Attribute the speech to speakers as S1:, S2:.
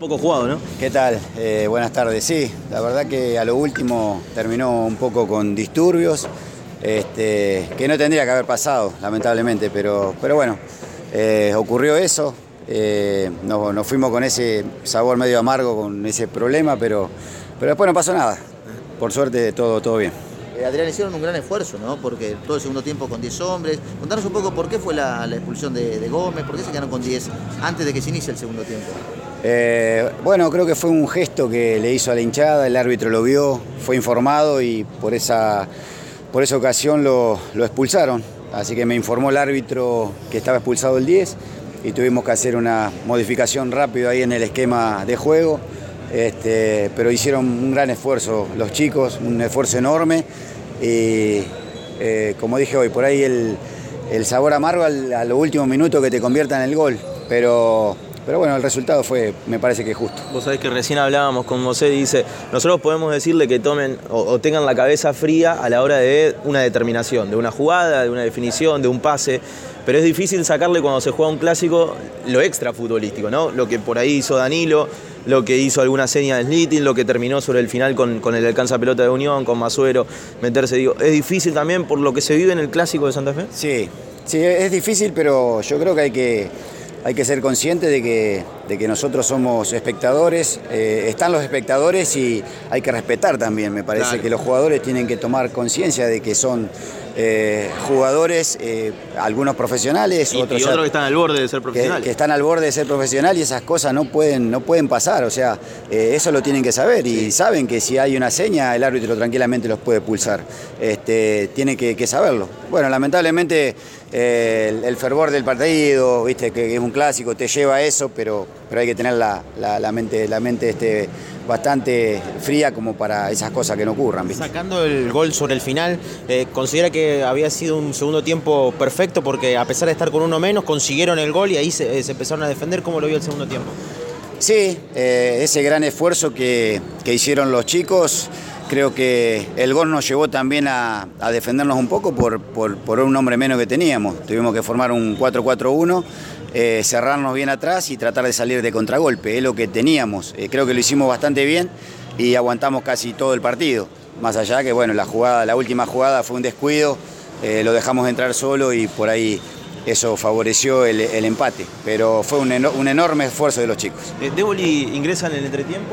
S1: Poco jugado, ¿no?
S2: ¿Qué tal? Eh, buenas tardes. Sí, la verdad que a lo último terminó un poco con disturbios, este, que no tendría que haber pasado, lamentablemente, pero, pero bueno, eh, ocurrió eso. Eh, nos, nos fuimos con ese sabor medio amargo, con ese problema, pero, pero después no pasó nada. Por suerte todo, todo bien.
S3: Eh, Adrián, hicieron un gran esfuerzo, ¿no? Porque todo el segundo tiempo con 10 hombres. Contanos un poco por qué fue la, la expulsión de, de Gómez, por qué se quedaron con 10 antes de que se inicie el segundo tiempo.
S2: Eh, bueno, creo que fue un gesto que le hizo a la hinchada, el árbitro lo vio, fue informado y por esa, por esa ocasión lo, expulsaron. Así que me informó el árbitro que estaba expulsado el 10 y tuvimos que hacer una modificación rápido ahí en el esquema de juego. Este, pero hicieron un gran esfuerzo los chicos, un esfuerzo enorme y eh, como dije hoy, por ahí el, sabor amargo al, a los últimos minutos que te convierta en el gol, pero, pero bueno, el resultado fue, me parece que justo.
S1: Vos sabés que recién hablábamos con José, dice, nosotros podemos decirle que tomen o, o, tengan la cabeza fría a la hora de una determinación, de una jugada, de una definición, de un pase, pero es difícil sacarle cuando se juega un clásico lo extra futbolístico, ¿no? Lo que por ahí hizo Danilo, lo que hizo alguna seña de Slitting, lo que terminó sobre el final con, con el alcanza pelota de Unión, con Masuero, meterse, digo, es difícil también por lo que se vive en el clásico de Santa Fe.
S2: Sí, sí, es difícil, pero yo creo que hay que, hay que ser consciente de que, de que nosotros somos espectadores, eh, están los espectadores y hay que respetar también, me parece claro. que los jugadores tienen que tomar conciencia de que son eh, jugadores, eh, algunos profesionales,
S1: y,
S2: otros,
S1: y otros que están al borde de ser profesionales.
S2: Que, que, están al borde de ser profesional y esas cosas no pueden, no pueden pasar, o sea, eh, eso lo tienen que saber y sí. saben que si hay una seña el árbitro tranquilamente los puede pulsar, este, tiene que, que saberlo. Bueno, lamentablemente el, el, fervor del partido, viste que es un clásico, te lleva a eso, pero, pero hay que tener la, la, la mente, la mente este, bastante fría como para esas cosas que no ocurran. ¿viste?
S4: Sacando el gol sobre el final, eh, ¿considera que había sido un segundo tiempo perfecto porque a pesar de estar con uno menos consiguieron el gol y ahí se, eh, se empezaron a defender? ¿Cómo lo vio el segundo tiempo?
S2: Sí, eh, ese gran esfuerzo que, que, hicieron los chicos, creo que el gol nos llevó también a, defendernos un poco por, por, por, un hombre menos que teníamos. Tuvimos que formar un 4-4-1 eh, cerrarnos bien atrás y tratar de salir de contragolpe, es lo que teníamos. Eh, creo que lo hicimos bastante bien y aguantamos casi todo el partido. Más allá que bueno, la jugada, la última jugada fue un descuido, eh, lo dejamos entrar solo y por ahí eso favoreció el, el empate. Pero fue un, un, enorme esfuerzo de los chicos.
S1: ¿Déboli ingresa en el entretiempo?